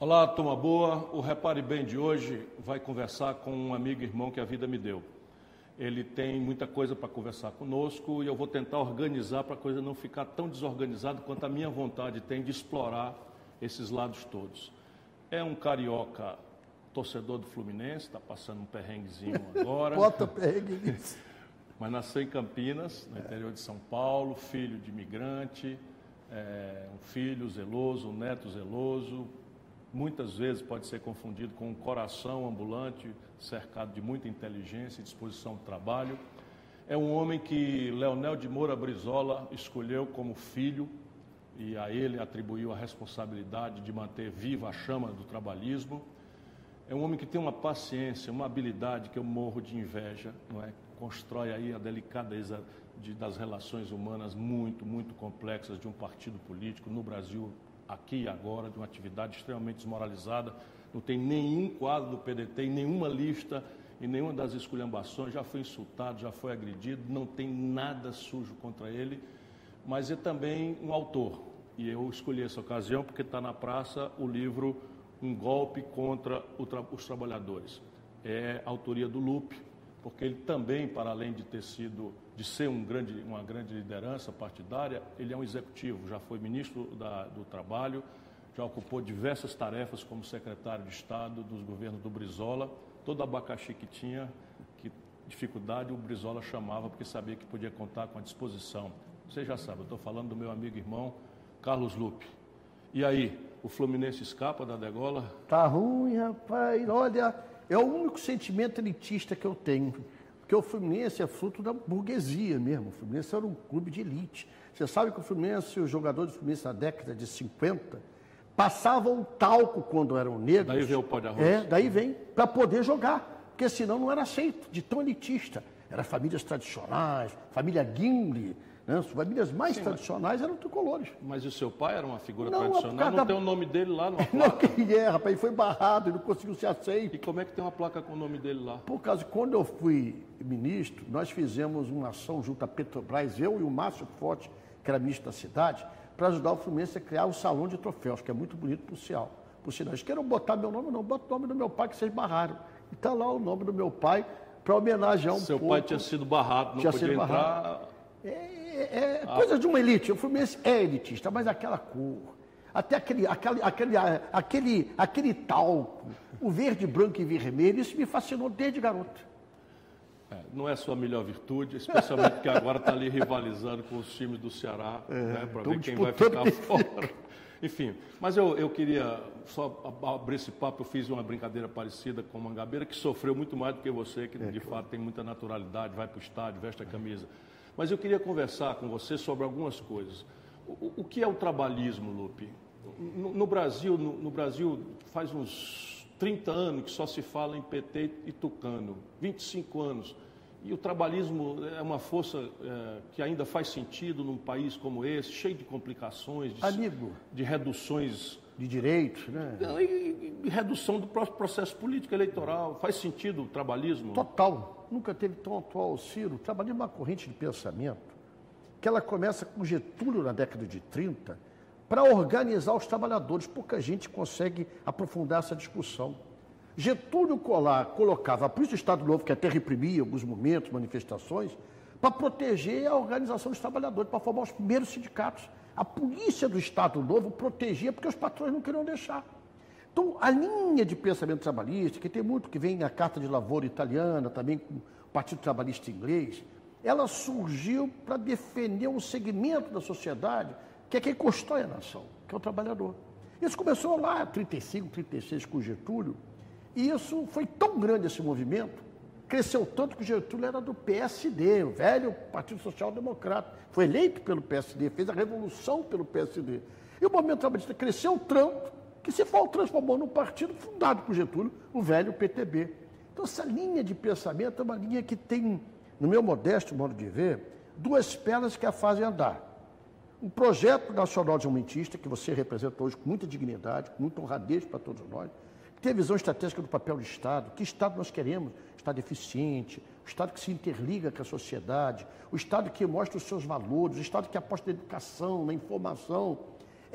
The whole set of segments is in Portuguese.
Olá, turma boa. O Repare Bem de hoje vai conversar com um amigo e irmão que a vida me deu. Ele tem muita coisa para conversar conosco e eu vou tentar organizar para a coisa não ficar tão desorganizada quanto a minha vontade tem de explorar esses lados todos. É um carioca torcedor do Fluminense, está passando um perrenguezinho agora. Bota perrengue nisso. Mas nasceu em Campinas, no interior de São Paulo, filho de imigrante, é, um filho zeloso, um neto zeloso. Muitas vezes pode ser confundido com um coração ambulante, cercado de muita inteligência e disposição de trabalho. É um homem que Leonel de Moura Brizola escolheu como filho e a ele atribuiu a responsabilidade de manter viva a chama do trabalhismo. É um homem que tem uma paciência, uma habilidade que eu morro de inveja, não é? Constrói aí a delicadeza de, das relações humanas muito, muito complexas de um partido político no Brasil, aqui e agora, de uma atividade extremamente desmoralizada. Não tem nenhum quadro do PDT nenhuma lista, em nenhuma das esculhambações, já foi insultado, já foi agredido, não tem nada sujo contra ele, mas é também um autor. E eu escolhi essa ocasião porque está na praça o livro um golpe contra tra os trabalhadores. É autoria do Lupe, porque ele também, para além de ter sido, de ser um grande, uma grande liderança partidária, ele é um executivo, já foi ministro da, do Trabalho, já ocupou diversas tarefas como secretário de Estado dos governos do Brizola. Todo abacaxi que tinha, que dificuldade, o Brizola chamava porque sabia que podia contar com a disposição. Você já sabe, eu estou falando do meu amigo e irmão Carlos Lupe. E aí, o Fluminense escapa da degola? Tá ruim, rapaz. Olha, é o único sentimento elitista que eu tenho. Porque o Fluminense é fruto da burguesia mesmo. O Fluminense era um clube de elite. Você sabe que o Fluminense, os jogadores do Fluminense na década de 50, passavam talco quando eram negros. Daí vem o pó de arroz. É, daí vem, para poder jogar. Porque senão não era aceito, de tão elitista. Era famílias tradicionais, família Gimli, né? As famílias mais Sim, tradicionais mas... eram tricolores. Mas o seu pai era uma figura não, tradicional? Não da... tem o nome dele lá no Não, quem é, rapaz? Ele foi barrado, ele não conseguiu ser aceito. E como é que tem uma placa com o nome dele lá? Por causa, quando eu fui ministro, nós fizemos uma ação junto à Petrobras, eu e o Márcio Forte, que era ministro da cidade, para ajudar o Fluminense a criar o Salão de Troféus, que é muito bonito por sinal. Por sinal, eles queiram botar meu nome, não, bota o nome do meu pai, que vocês barraram. E está lá o nome do meu pai, para homenagear um Seu pouco. pai tinha sido barrado, não tinha podia entrar... Barrado. É, é, é coisa de uma elite. O Fluminense é elitista, mas aquela cor, até aquele, aquele, aquele, aquele, aquele talco, o verde, branco e vermelho, isso me fascinou desde garoto. É, não é sua melhor virtude, especialmente porque agora está ali rivalizando com os times do Ceará, é, né, para ver quem vai ficar fora. Enfim, mas eu, eu queria só abrir esse papo. Eu fiz uma brincadeira parecida com o Mangabeira, que sofreu muito mais do que você, que é, de fato tem muita naturalidade, vai para o estádio, veste a camisa. Mas eu queria conversar com você sobre algumas coisas. O, o que é o trabalhismo, Lupe? No, no Brasil, no, no, Brasil faz uns 30 anos que só se fala em PT e Tucano, 25 anos. E o trabalhismo é uma força é, que ainda faz sentido num país como esse, cheio de complicações, de, Amigo, de reduções de direitos, né? E, e, redução do processo político eleitoral. Faz sentido o trabalhismo? Total. Nunca teve tão atual o Ciro. O trabalhismo é uma corrente de pensamento que ela começa com Getúlio na década de 30 para organizar os trabalhadores. Pouca gente consegue aprofundar essa discussão. Getúlio Colar colocava a Polícia do Estado Novo, que até reprimia alguns momentos, manifestações, para proteger a organização dos trabalhadores, para formar os primeiros sindicatos. A polícia do Estado Novo protegia porque os patrões não queriam deixar. Então, a linha de pensamento trabalhista, que tem muito que vem na Carta de Lavoura italiana, também com o Partido Trabalhista inglês, ela surgiu para defender um segmento da sociedade que é quem constrói a nação, que é o trabalhador. Isso começou lá, 35, 36, com Getúlio, e isso foi tão grande esse movimento cresceu tanto que Getúlio era do PSD, o velho Partido Social Democrata. Foi eleito pelo PSD, fez a revolução pelo PSD. E o movimento trabalhista cresceu tanto que se transformou num partido fundado por Getúlio, o velho PTB. Então, essa linha de pensamento é uma linha que tem, no meu modesto modo de ver, duas pernas que a fazem andar. Um projeto nacional desenvolvimentista, que você representa hoje com muita dignidade, com muita honradez para todos nós, ter visão estratégica do papel do Estado. Que Estado nós queremos? Estado eficiente, o Estado que se interliga com a sociedade, o Estado que mostra os seus valores, o Estado que aposta na educação, na informação.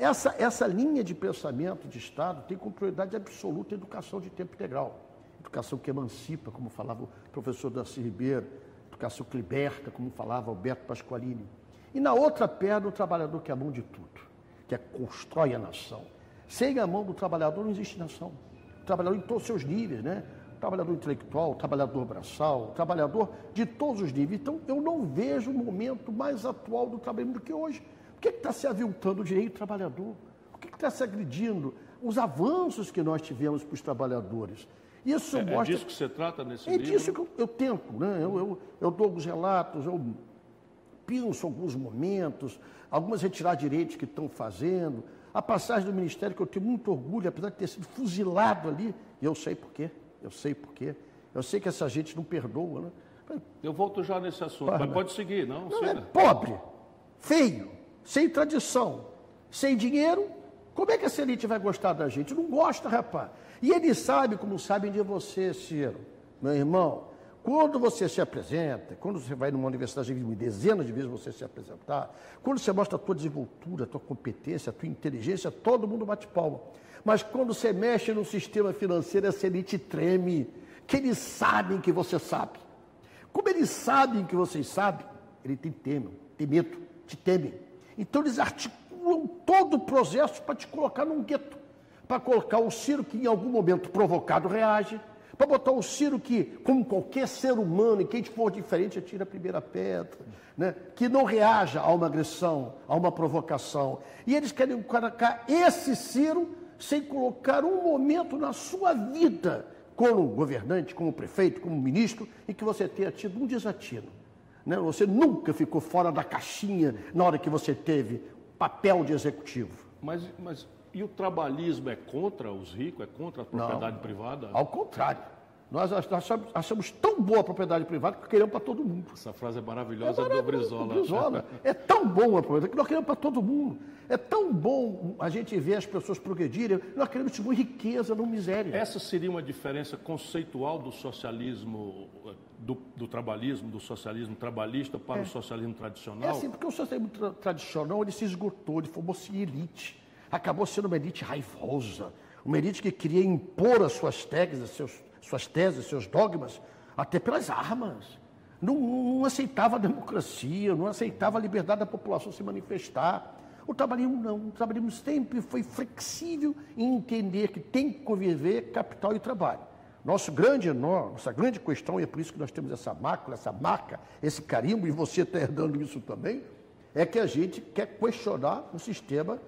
Essa, essa linha de pensamento de Estado tem como prioridade absoluta a educação de tempo integral. Educação que emancipa, como falava o professor Darcy Ribeiro, educação que liberta, como falava Alberto Pasqualini. E na outra perna, o trabalhador que é a mão de tudo, que é constrói a nação. Sem a mão do trabalhador não existe nação. O trabalhador em todos os seus níveis, né? trabalhador intelectual, trabalhador braçal, trabalhador de todos os níveis. Então, eu não vejo um momento mais atual do trabalho do que hoje. Que está se aviltando o direito do trabalhador? Por que está se agredindo os avanços que nós tivemos para os trabalhadores? Isso é, é mostra... é disso que você trata nesse é livro? É disso que eu, eu tento, né? Eu, eu, eu, dou alguns relatos, eu penso alguns momentos, algumas retirar direitos que estão fazendo. A passagem do Ministério, que eu tenho muito orgulho, apesar de ter sido fuzilado ali, e eu sei por quê. Eu sei por quê. Eu sei que essa gente não perdoa, né? Eu volto já nesse assunto, mas pode seguir, não? não é pobre, feio, sem tradição, sem dinheiro. Como é que essa elite vai gostar da gente? Não gosta, rapaz. E eles sabem como sabem de você, Ciro, meu irmão. Quando você se apresenta, quando você vai numa universidade, dezenas de vezes você se apresentar, quando você mostra a tua desenvoltura, a tua competência, a tua inteligência, todo mundo bate palma. Mas quando você mexe no sistema financeiro, essa elite treme, que eles sabem que você sabe. Como eles sabem que vocês sabem, eles têm temem, têm medo, te temem. Então eles articulam todo o processo para te colocar num gueto, para colocar o Ciro que em algum momento provocado reage, para botar o Ciro que, como qualquer ser humano, e quem for diferente atira a primeira pedra, né? que não reaja a uma agressão, a uma provocação. E eles querem colocar esse Ciro sem colocar um momento na sua vida, como governante, como prefeito, como ministro, em que você tenha tido um desatino. Né? Você nunca ficou fora da caixinha na hora que você teve papel de executivo. Mas, mas e o trabalhismo é contra os ricos, é contra a propriedade Não, privada? Ao contrário. Nós achamos, achamos, tão boa a propriedade privada que queremos para todo mundo. Essa frase é maravilhosa, é do Brizola. Brizola. É tão bom a propriedade que nós queremos para todo mundo. É tão bom a gente ver as pessoas progredirem, nós queremos distribuir riqueza, não miséria. Essa seria uma diferença conceitual do socialismo, do, do trabalhismo, do socialismo trabalhista para é. o socialismo tradicional? É assim, porque o socialismo tra tradicional ele se esgotou, ele formou-se elite. Acabou sendo uma elite raivosa, uma elite que queria impor as suas teses, seus suas teses, seus dogmas, até pelas armas. Não, não, aceitava a democracia, não aceitava a liberdade da população se manifestar. O trabalhismo não, o trabalhismo sempre foi flexível em entender que tem que conviver capital e trabalho. Nosso grande nossa grande questão, e é por isso que nós temos essa mácula, essa marca, esse carimbo, e você está herdando isso também, é que a gente quer questionar o sistema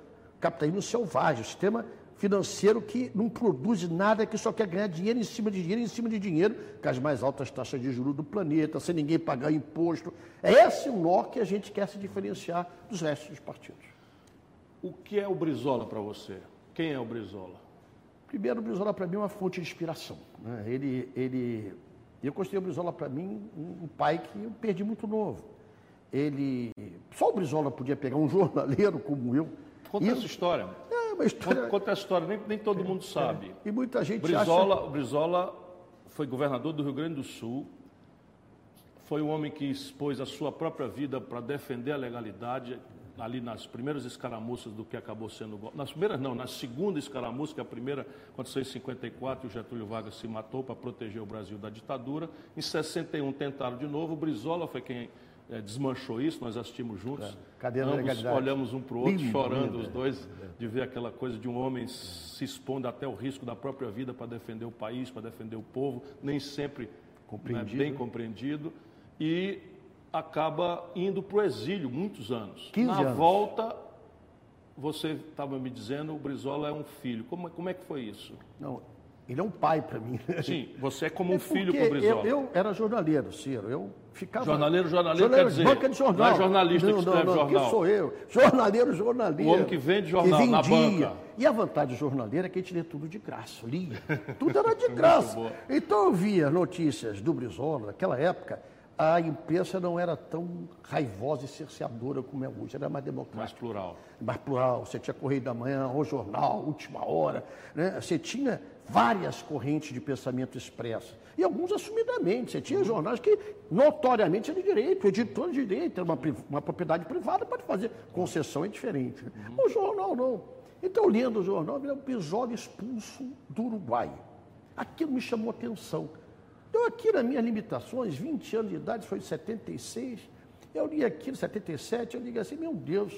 capitalismo selvagem, o sistema financeiro que não produz nada, que só quer ganhar dinheiro em cima de dinheiro, em cima de dinheiro, com as mais altas taxas de juros do planeta, sem ninguém pagar imposto. É esse o nó que a gente quer se diferenciar dos restos dos partidos. O que é o Brizola para você? Quem é o Brizola? Primeiro, o Brizola para mim é uma fonte de inspiração. Né? Ele, ele, eu considerei o Brizola para mim um pai que eu perdi muito novo. Ele, só o Brizola podia pegar um jornaleiro como eu. Conta essa história. É, uma história. Conta, a história, nem, nem todo é, mundo sabe. É. E muita gente Brizola, acha... Brizola foi governador do Rio Grande do Sul, foi um homem que expôs a sua própria vida para defender a legalidade ali nas primeiras escaramuças do que acabou sendo nas primeiras não, na segunda escaramuça, que a primeira aconteceu em 54 e o Getúlio Vargas se matou para proteger o Brasil da ditadura. Em 61 tentaram de novo, o Brizola foi quem é, desmanchou isso, nós assistimos juntos. É. Cadê a Ambos olhamos um para o outro, lindo, chorando lindo, os dois, de ver aquela coisa de um homem se expondo até o risco da própria vida para defender o país, para defender o povo, nem sempre né, bem compreendido, e acaba indo para o exílio muitos anos. 15 Na anos. volta, você estava me dizendo, o Brizola é um filho. Como, como é que foi isso? Não, ele é um pai para mim. Sim, você é como um é filho para o Brizola. Eu, eu, era jornaleiro, Ciro. Eu ficava. Jornaleiro, jornaleiro, jornaleiro quer dizer. Banca de jornal. Não é jornalista não, que escreve não, não, jornal. Que sou eu. Jornaleiro, jornaleiro. O homem que vende jornal que na banca. E a vantagem do jornaleiro é que a gente lê tudo de graça, lia. Tudo era de graça. então eu via notícias do Brizola, naquela época. a imprensa não era tão raivosa e cerceadora como é hoje, era mais democrática. Mais plural. Mais plural. Você tinha Correio da Manhã, O Jornal, Última Hora. Né? Você tinha várias correntes de pensamento expressas. E alguns assumidamente. Você tinha jornais que notoriamente eram de direito, editor de direito, era uma, uma propriedade privada, pode fazer concessão é diferente. O jornal não. Então, lendo o jornal, vi um episódio expulso do Uruguai. Aquilo me chamou atenção. Então, aqui nas minhas limitações, 20 anos de idade, foi em 76, eu li aquilo, 77, eu digo assim, meu Deus,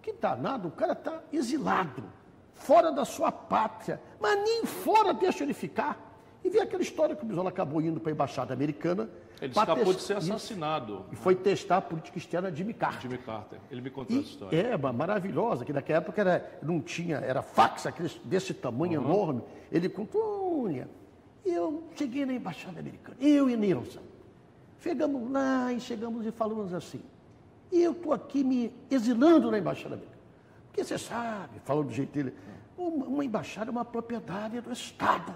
que danado, o cara está exilado, fora da sua pátria, mas nem fora deixa ele ficar. E vi aquela história que o Bisola acabou indo para a Embaixada Americana. Ele escapou de ser assassinado. E foi testar a política externa de Jimmy Carter. Jimmy Carter. Ele me contou e essa história. É, maravilhosa, que naquela época era, não tinha, era fax, desse tamanho uhum. enorme. Ele contou, olha, eu cheguei na Embaixada Americana, eu e Nilson. Chegamos lá e chegamos e falamos assim. E eu estou aqui me exilando na Embaixada Americana. Porque você sabe, falando do jeito dele, uma, embaixada é uma propriedade do Estado.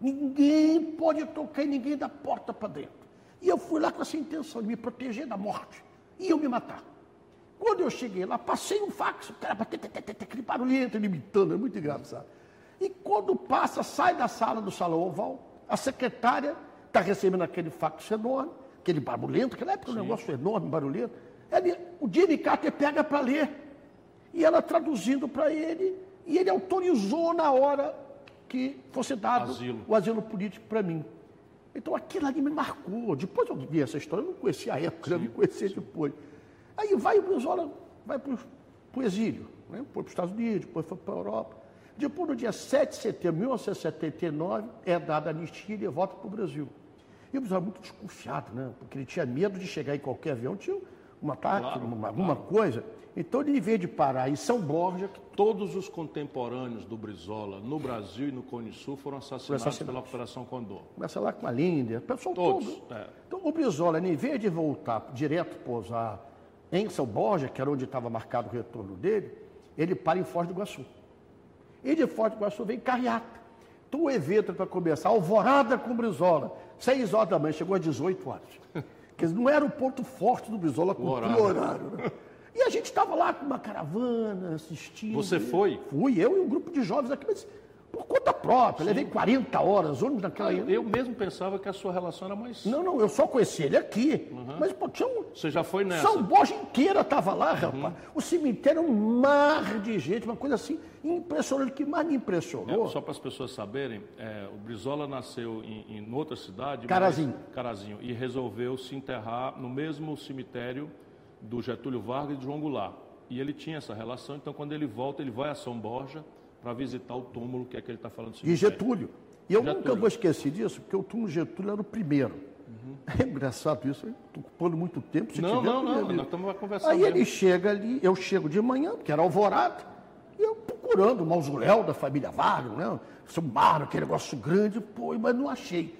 Ninguém pode tocar em ninguém da porta para dentro. E eu fui lá com essa intenção de me proteger da morte. E eu me matar. Quando eu cheguei lá, passei um fax, o cara bateu aquele barulhento, ele imitando, é muito engraçado. E quando passa, sai da sala do salão oval, a secretária está recebendo aquele fax enorme, aquele barulhento, aquela época um negócio enorme, barulhento. Ele, o Jimmy Carter pega para ler. E ela traduzindo para ele, e ele autorizou na hora que fosse dado asilo. o asilo político para mim. Então aquilo ali me marcou. Depois eu vi essa história, eu não conhecia a época, sim, eu me conhecia sim. depois. Aí vai o Brizola, vai para o exílio, né? foi para os Estados Unidos, depois foi para a Europa. Depois, no dia 7 de setembro de 1979, é dada a anistia e ele volta para o Brasil. E o Brizola muito desconfiado, né? porque ele tinha medo de chegar em qualquer avião, tinha um ataque, claro, uma, alguma claro. coisa. Então, ele, em vez de parar em São Borja... Todos os contemporâneos do Brizola, no Brasil e no Cone Sul, foram assassinados, assassinados. pela Operação Condor. Começa lá com a o pessoal Todos, todo. É. Então, o Brizola, em vez de voltar direto pousar em São Borja, que era onde estava marcado o retorno dele, ele para em Foz do Iguaçu. E de Foz do Iguaçu vem carreata. Então, o evento para começar, alvorada com o Brizola, 6 horas da manhã, chegou às 18 horas. Quer dizer, não era o ponto forte do Brizola com o horário. horário né? E a gente estava lá com uma caravana, assistindo. Você foi? Fui, eu e um grupo de jovens aqui, mas por conta própria. Sim. Levei 40 horas, ônibus naquela. Ah, eu mesmo pensava que a sua relação era mais. Não, não, eu só conheci ele aqui. Uhum. Mas, pô, tinha um. Você já foi nessa? São Borja inteira estava lá, uhum. rapaz. O cemitério era um mar de gente, uma coisa assim impressionante. Que mais me impressionou. É, só para as pessoas saberem, é, o Brizola nasceu em, em outra cidade. Carazinho. Mas, Carazinho. E resolveu se enterrar no mesmo cemitério do Getúlio Vargas e de João Goulart. E ele tinha essa relação, então quando ele volta, ele vai a São Borja para visitar o túmulo que é que ele está falando. E Getúlio. E eu Getúlio. nunca vou esquecer disso, porque o túmulo Getúlio era o primeiro. Uhum. É engraçado isso, estou ocupando muito tempo. não, não, não, nós estamos conversando. Aí mesmo. ele chega ali, eu chego de manhã, porque era alvorada, e eu procurando o mausoléu da família Vargas, né? São Mário, aquele negócio grande, pô, mas não achei.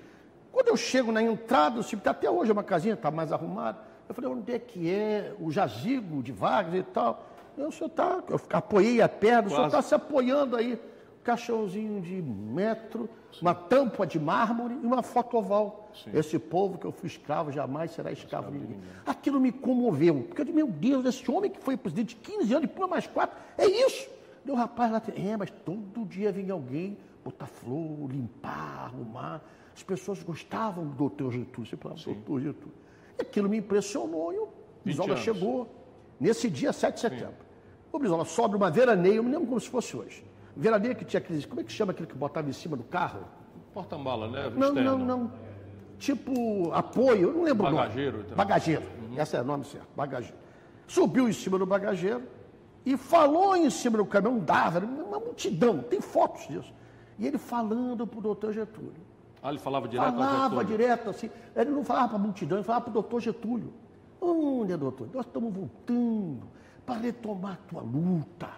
Quando eu chego na entrada do cemitério, até hoje é uma casinha, está mais arrumada, eu falei, onde é que é o jazigo de Vargas e tal? Eu, o senhor está, eu apoiei a perna, Quase. o senhor está se apoiando aí. Caixãozinho de metro, Sim. uma tampa de mármore e uma foto oval. Sim. Esse povo que eu fui escravo jamais será escravo de ninguém. Aquilo me comoveu, porque eu disse, meu Deus, esse homem que foi presidente de 15 anos e pula mais quatro, é isso. Deu rapaz lá, é, mas todo dia vinha alguém botar flor, limpar, arrumar. As pessoas gostavam do doutor Getúlio. Você falava, doutor Getúlio. E aquilo me impressionou e o Brizola chegou nesse dia 7 de setembro. O Brizola sobe uma veraneia, eu me lembro como se fosse hoje. Veraneia que tinha aqueles. Como é que chama aquele que botava em cima do carro? Porta-mala, né? Não, não, não. Tipo apoio, eu não lembro Bagageiro. o nome. Então. Bagageiro. Uhum. Esse é o nome certo, bagageiro. Subiu em cima do bagageiro e falou em cima do caminhão, dava, uma multidão, tem fotos disso. E ele falando para o doutor Getúlio. Ah, ele falava direto Falava direto, assim. Ele não falava para a multidão, ele falava para o doutor Getúlio. Olha, doutor, nós estamos voltando para retomar a tua luta.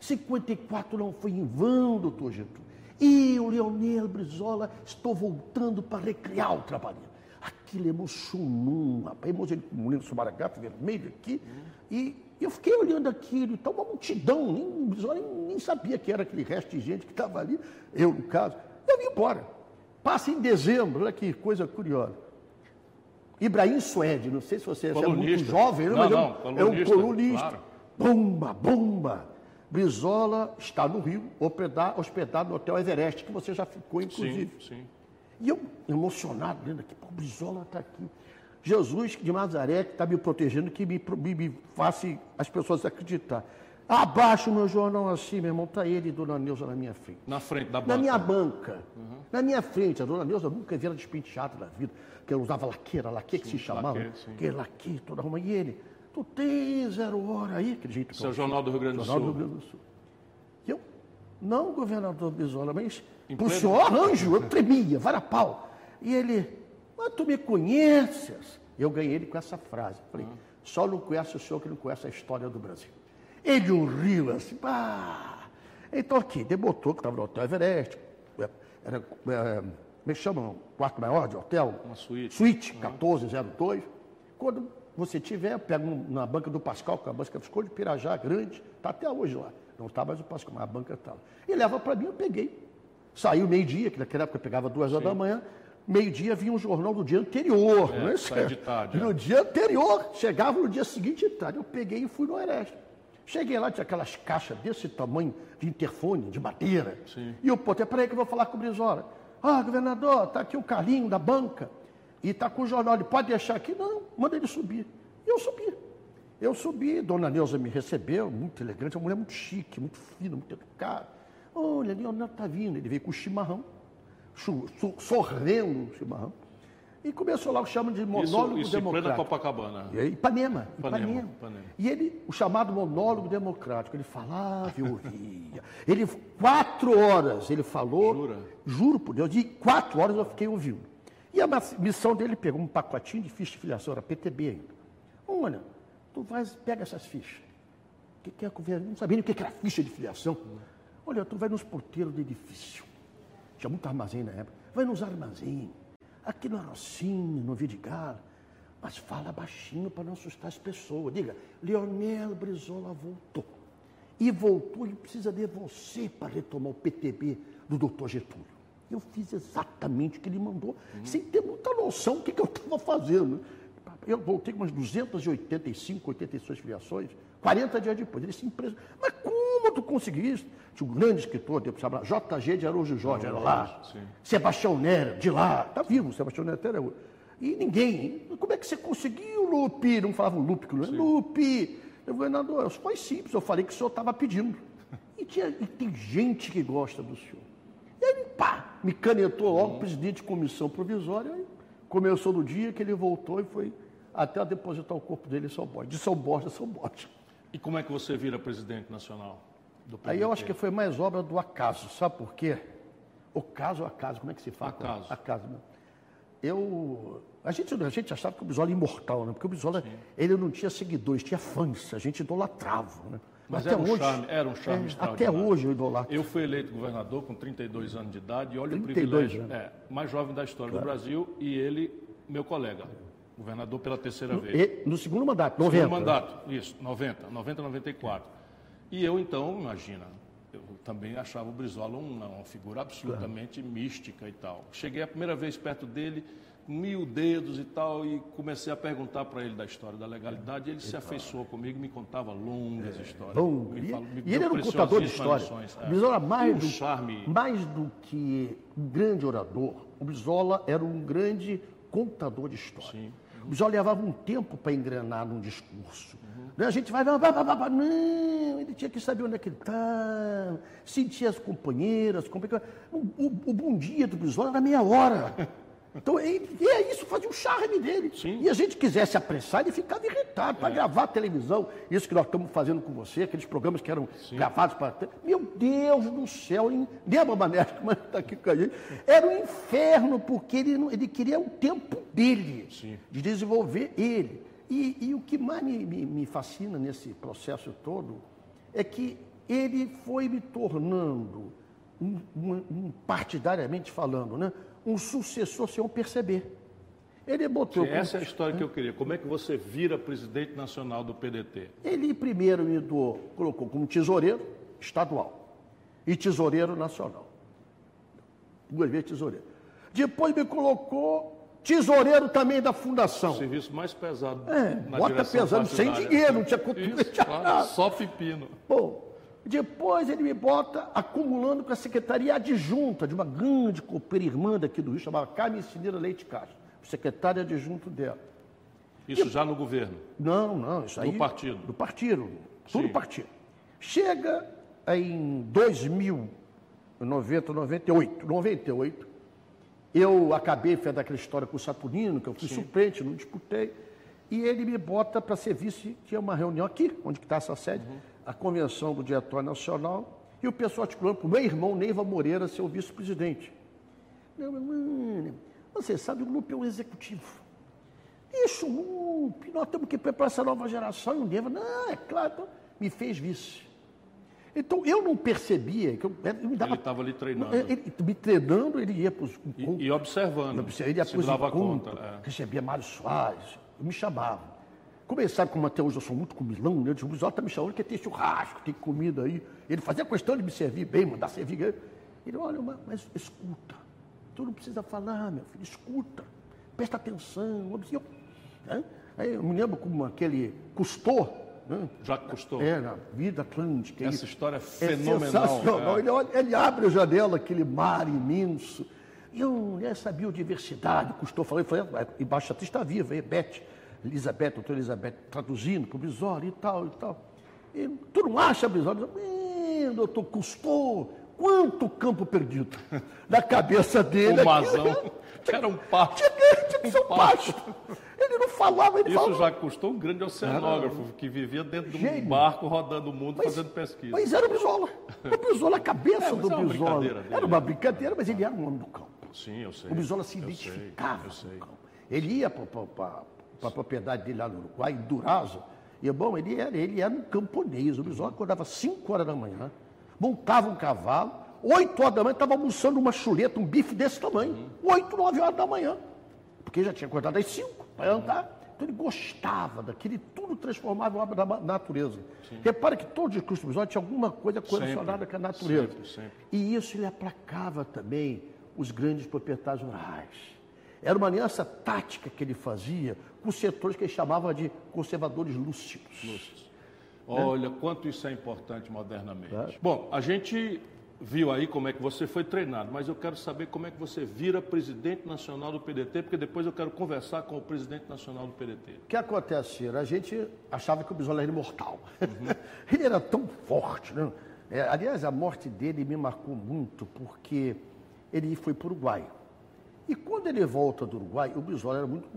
54 não foi em vão, doutor Getúlio. Eu, Leonel Brizola, estou voltando para recriar o trabalho. Aquilo emocionou, rapaz. Emocionou com o Molino Sumaragato vermelho aqui. E eu fiquei olhando aquilo, então uma multidão, nem, Brizola nem, nem sabia que era aquele resto de gente que estava ali. Eu, no caso. Eu vim embora. Passa em dezembro, olha que coisa curiosa. Ibrahim Suede, não sei se você é muito Colunista. jovem, né? Não, mas é um- não, é um colunista, colunista. claro. Bomba, bomba. Brizola está no Rio, hospedado, hospedado no Hotel Everest, que você já ficou, inclusive. Sim, sim. E eu, emocionado, lendo aqui, pô, o Brizola está aqui. Jesus de Nazaré que está me protegendo, que me, me, me faça as pessoas acreditar. Abaixo o meu jornal assim, meu irmão, está ele e Dona Neuza na minha frente. Na frente da Na banca. minha banca, na minha frente, a Dona Neuza nunca viu ela despenteada na vida, que ela usava laqueira, laque que se chamava, laque, sim. que laque, toda arruma. E ele, tu tem zero hora aí, jeito que Seu eu- Jornal do Rio Grande do Jornal do Sul. Rio Grande do Sul. E eu, não, governador Bisola, mas pro senhor arranjo, eu tremia, varapau. E ele, mas tu me conheces? Eu ganhei ele com essa frase. Falei, só não conhece o senhor que não conhece a história do Brasil. Ele riu assim, pá. Então aqui, debutou que estava no Hotel Everest, é, era, é, como é que chama? Quarto maior de hotel? Uma suíte. Suíte 1402. Quando você tiver, pega na banca do Pascal, que é a banca ficou de Pirajá, grande, está até hoje lá. Não está mais o Pascal, mas a banca está lá. E leva para mim, eu peguei. Saiu meio-dia, que naquela época eu pegava duas horas da manhã. Meio-dia vinha um jornal do dia anterior. É, não é sai de tarde, No é. dia anterior, chegava no dia seguinte de tarde. Eu peguei e fui no Ereste. Cheguei lá, tinha aquelas caixas desse tamanho de interfone, de madeira. Sim. E eu, pô, até peraí que eu vou falar com o Brizola. Ah, governador, tá aqui o Carlinho da banca. E tá com o jornal. Ele pode deixar aqui? Não, manda ele subir. E eu subi. Eu subi, Dona Neuza me recebeu, muito elegante, uma mulher muito chique, muito fina, muito educada. Olha, Leonel tá vindo. Ele veio com o chimarrão, sorvendo o chimarrão. E começou lá o que chama de monólogo Isso, isso democrático. Copacabana. E aí, Ipanema, Ipanema, Ipanema. Ipanema. E ele, o chamado monólogo democrático, ele falava e ouvia. Ele, quatro horas ele falou. Jura? Juro por Deus, de quatro horas eu fiquei ouvindo. E a missão dele pegou um pacotinho de ficha de filiação, era PTB ainda. Olha, tu vais, pega essas fichas. O que, que é governo? Não sabia nem o que que era ficha de filiação. Olha, tu vai nos porteiros do edifício. Tinha muito armazém na época. Vai nos armazéns. Aqui no Rocinha, no Vidigal. Mas fala baixinho para não assustar as pessoas. Diga, Leonel Brizola voltou. E voltou e precisa de você para retomar o PTB do doutor Getúlio. Eu fiz exatamente o que ele mandou, sem ter muita noção do que, que eu estava fazendo. Eu voltei com umas 285, 86 filiações, 40 dias depois. Ele se impressionou. Mas como tu conseguiste? Tinha um grande escritor, depois chamava JG de Araújo Jorge, era lá. Sim. Sebastião Nero, de lá. Está vivo, Sebastião Nero até hoje. E ninguém. Como é que você conseguiu, Lupe? Não falavam Lupe, que não é Lupe. Eu, governador, foi simples, eu falei que o senhor estava pedindo. E, tinha- e tem gente que gosta do senhor. E aí, pá, me canetou logo, presidente de comissão provisória. Começou no dia que ele voltou e foi até depositar o corpo dele em São Borja. De São Borja a São Borja. E como é que você vira presidente nacional do PDT? Aí eu acho que foi mais obra do acaso, sabe por quê? O caso, acaso, como é que se fala? Acaso. Acaso, né? Eu, a gente, a gente achava que o Brizola é imortal, né? Porque o Brizola, ele não tinha seguidores, tinha fãs, a gente idolatrava, né? Mas era um charme, era um charme é, Até hoje eu idolatro. Eu fui eleito governador com 32 anos de idade e olha 32 o privilégio. anos. É, mais jovem da história do Brasil e ele, meu colega, governador pela terceira vez. E, no segundo mandato, Segundo 90. mandato, isso, 90, 90, 94. E eu, então, imagina, eu também achava o Brizola uma, uma figura absolutamente mística e tal. Cheguei a primeira vez perto dele, mil dedos e tal, e comecei a perguntar para ele da história da legalidade. Ele se afeiçoou comigo, me contava longas histórias. Bom, me e, falou- me e ele era um contador de preciosíssimas história. lições, O é. Brizola, mais, Um do, charme. mais do que um grande orador, o Brizola era um grande contador de história. Sim. Brizola levava um tempo para engrenar num discurso. Né, A gente vai, vai, vai, não, ele tinha que saber onde é que ele está, sentir as companheiras, companheiras. O, o- o bom dia do Brizola era meia hora. Então, e, e é isso, fazia o charme dele. Sim. E a gente quisesse apressar, ele ficava irritado para gravar televisão. Isso que nós estamos fazendo com você, aqueles programas que eram gravados para. Meu Deus do céu, lembra, Mané, que está aqui com a gente? Era um inferno, porque ele, não- ele queria o tempo dele, Sim. de desenvolver ele. E, e o que mais me, me- me fascina nesse processo todo é que ele foi me tornando, um, um- um partidariamente falando, né, um sucessor sem eu perceber. Ele botou. Essa é a história que eu queria. Como é que você vira presidente nacional do PDT? Ele primeiro me doou, colocou como tesoureiro estadual e tesoureiro nacional. Duas vezes tesoureiro. Depois me colocou tesoureiro também da fundação. O serviço mais pesado. É, bota pesando, sem dinheiro, não tinha cultura, Isso, claro. Só pepino. Bom, depois ele me bota acumulando com a secretaria adjunta de uma grande copeira irmã daqui do Rio, chamada Carmen Cineira Leite Castro, secretária adjunto dela. Isso já no governo. Não, não, isso aí. Do partido. Do partido. Tudo Sim. partido. Chega em 2000, 90, 98, 98, eu acabei fazendo aquela história com o Saturnino, que eu fui suplente, não disputei, e ele me bota para ser vice, tinha uma reunião aqui, onde está essa sede, a convenção do Diretório Nacional, e o pessoal articulando para o meu irmão Neiva Moreira ser o vice-presidente. Você sabe, o Lupe é um executivo. Isso, Lupe, nós temos que preparar essa nova geração. E o Neiva, não, é claro, então, me fez vice. Então, eu não percebia que eu, eu me dava... Ele estava ali treinando. Ele, me treinando, ele ia para os E, e observando. ele ia para os encontros, conta. é. recebia Mário Soares, me chamava. Como ele sabe como até hoje eu sou muito comilão, né? Eu disse, o está me chamando que tem churrasco, tem comida aí. Ele fazia questão de me servir bem, mandar servir. Ele, olha, mas, escuta. Tu não precisa falar, meu filho, escuta. Presta atenção. Eu, né? Aí eu me lembro como aquele Cousteau, né? Já custou. É, na Vida Atlântica. Essa Ele- história é é fenomenal. sensacional. é. Ele, ele abre a janela, aquele mar imenso. E eu, essa biodiversidade, custou falando, falei, embaixo está viva, Beth, Elizabeth, doutora Elizabeth, traduzindo para o Brizola e tal, e tal. E, tu não acha, Brizola? "Ih, doutor, custou quanto campo perdido na cabeça dele. O Mazão, era um pato. Tinha que, tinha um pasto. Ele não falava, ele Isso falava. já custou um grande oceanógrafo que vivia dentro de um Gênio. barco rodando o mundo fazendo pesquisa. Mas era o Brizola. O Brizola, a cabeça É, mas do é uma Brizola. Era uma brincadeira, mas ele era um homem do campo. Sim, eu sei. O Brizola se eu identificava sei, com o campo. Ele ia para a propriedade dele lá no Uruguai, em Durazo, e, bom, ele era, ele era um camponês. O Brizola acordava 5 horas da manhã, montava um cavalo, 8 horas da manhã estava almoçando uma chuleta, um bife desse tamanho. 8, 9 horas da manhã. Porque já tinha acordado às 5 para andar. Então ele gostava daquilo, e tudo transformava em obra da natureza. Repara que todo discurso do Brizola tinha alguma coisa correlacionada com a natureza. sempre, sempre. E isso ele aplacava também os grandes proprietários rurais. Era uma aliança tática que ele fazia com setores que ele chamava de conservadores lúcidos. Olha, quanto isso é importante modernamente. Claro. Bom, a gente viu aí como é que você foi treinado, mas eu quero saber como é que você vira presidente nacional do PDT, porque depois eu quero conversar com o presidente nacional do PDT. O que acontece? A gente achava que o Brizola era imortal. Uhum. ele era tão forte. Né? É, aliás, a morte dele me marcou muito porque ele foi para o Uruguai. E quando ele volta do Uruguai, o Brizola era muito.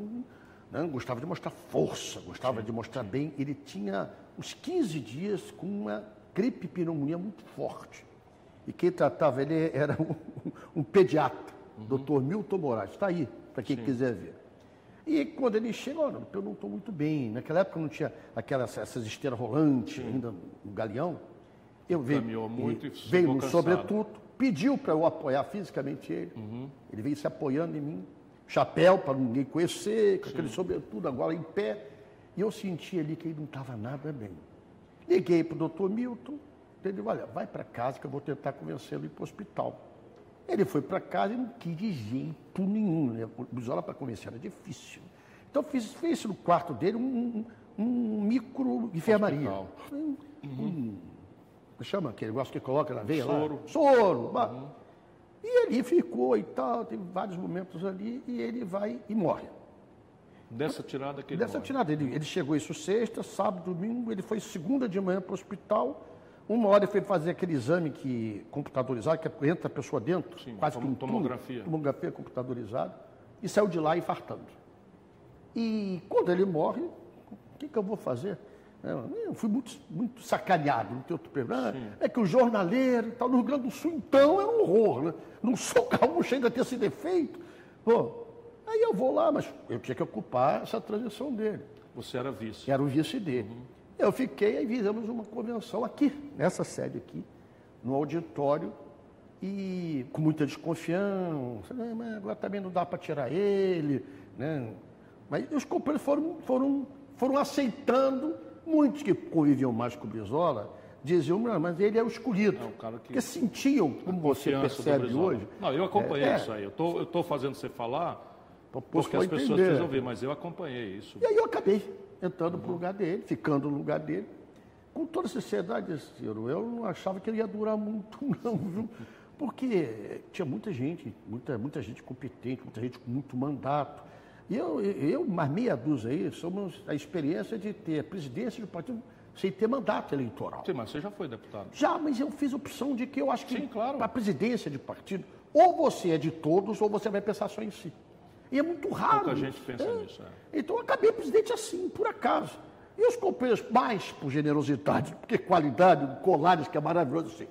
né, gostava de mostrar força, gostava de mostrar bem. Ele tinha uns 15 dias com uma gripe pneumonia muito forte. E quem tratava ele era um, um pediatra, doutor Milton Moraes. Está aí, para quem quiser ver. E quando ele chega, olha, eu não estou muito bem. Naquela época não tinha aquelas essas esteiras rolantes ainda no galeão. Eu veio, muito e veio no sobretudo, pediu para eu apoiar fisicamente ele. Uhum. Ele veio se apoiando em mim, chapéu para ninguém conhecer, com aquele sobretudo agora em pé. E eu senti ali que ele não estava nada bem. Liguei para o doutor Milton, ele disse, olha, vai para casa que eu vou tentar convencê-lo ir para o hospital. Ele foi para casa e não quis de jeito nenhum. Né? O Brizola para convencer era difícil. Então fiz, fiz no quarto dele um, um, um micro enfermaria. Hospital. Um, um- como chama aquele negócio que coloca na veia Soro. lá? Soro. bah. E ali ficou e tal, teve vários momentos ali, e ele vai e morre. Dessa tirada que ele Dessa morre. tirada, ele, ele chegou isso sexta, sábado, domingo, ele foi segunda de manhã para o hospital. Uma hora ele foi fazer aquele exame que computadorizado, que entra a pessoa dentro, Sim, quase que um tomografia. tomografia computadorizada, e saiu de lá infartando. E quando ele morre, o que, que eu vou fazer? É, Eu fui muito, muito sacaneado, não tem outro problema. É que o jornaleiro e tal, no Rio Grande do Sul, então, é um horror. Né? Não sou gaúcho ainda ter esse defeito. Pô, aí eu vou lá, mas eu tinha que ocupar essa transição dele. Você era vice. Era o vice dele. Eu fiquei, aí fizemos uma convenção aqui, nessa sede aqui, no auditório, e com muita desconfiança. "Né, mas agora também não dá para tirar ele. Né? Mas os companheiros foram, foram, foram aceitando, muitos que conviviam mais com o Brizola, diziam, "Não, mas ele é o escolhido. É, o cara que- Porque sentiam, como você percebe hoje. Não, eu acompanhei É, é. isso aí. Eu tô, eu tô fazendo você falar Porque as pessoas precisam ver, mas eu acompanhei isso. E aí eu acabei entrando para o lugar dele, ficando no lugar dele. Com toda sinceridade, Ciro, eu não achava que ele ia durar muito, não, viu? Porque tinha muita gente, muita, muita gente competente, muita gente com muito mandato. E eu, eu mais meia dúzia aí, somos a experiência de ter presidência de partido sem ter mandato eleitoral. Sim, mas você já foi deputado. Já, mas eu fiz opção de que eu acho que Sim, claro. para a presidência de partido, ou você é de todos, ou você vai pensar só em si. E é muito raro. Pouca gente pensa é. nisso. É. Então eu acabei presidente assim, por acaso. E os companheiros, mais por generosidade, porque qualidade, Colares, que é maravilhoso, assim.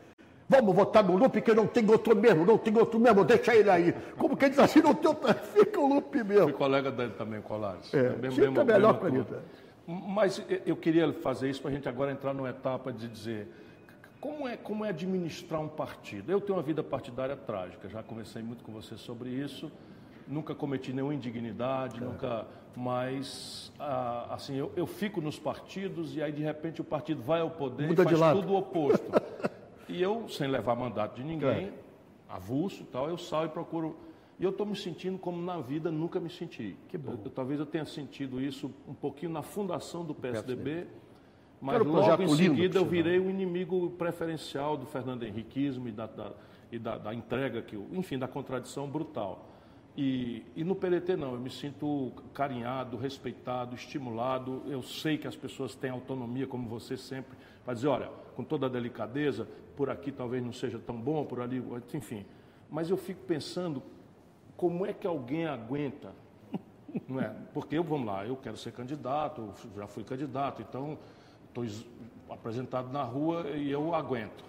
Vamos votar no Lupe, que não tem outro mesmo, não tem outro mesmo, deixa ele aí. Como que diz assim, não tem outro, fica o Lupe mesmo. Fui colega dele também, Colares. É, bem, fica bem, melhor com ele. Mas eu queria fazer isso para a gente agora entrar numa etapa de dizer como é, como é administrar um partido. Eu tenho uma vida partidária trágica, já conversei muito com você sobre isso nunca cometi nenhuma indignidade, é. nunca, mas ah, assim, eu, eu, fico nos partidos e aí de repente o partido vai ao poder Muda e faz tudo o oposto. e eu, sem levar mandato de ninguém, é. avulso e tal, eu saio e procuro. E eu estou me sentindo como na vida nunca me senti. Que bom. Eu, talvez eu tenha sentido isso um pouquinho na fundação do PSDB. PSDB. Mas Quero logo em seguida eu virei o inimigo preferencial do Fernando Henriquismo e da, da, e da, da entrega, que, enfim, da contradição brutal. E, e, no PDT não, eu me sinto carinhado, respeitado, estimulado. Eu sei que as pessoas têm autonomia, como você sempre, para dizer, olha, com toda a delicadeza, por aqui talvez não seja tão bom, por ali, enfim. Mas eu fico pensando como é que alguém aguenta, não é? Porque eu, vamos lá, eu quero ser candidato, já fui candidato, então estou apresentado na rua e eu aguento.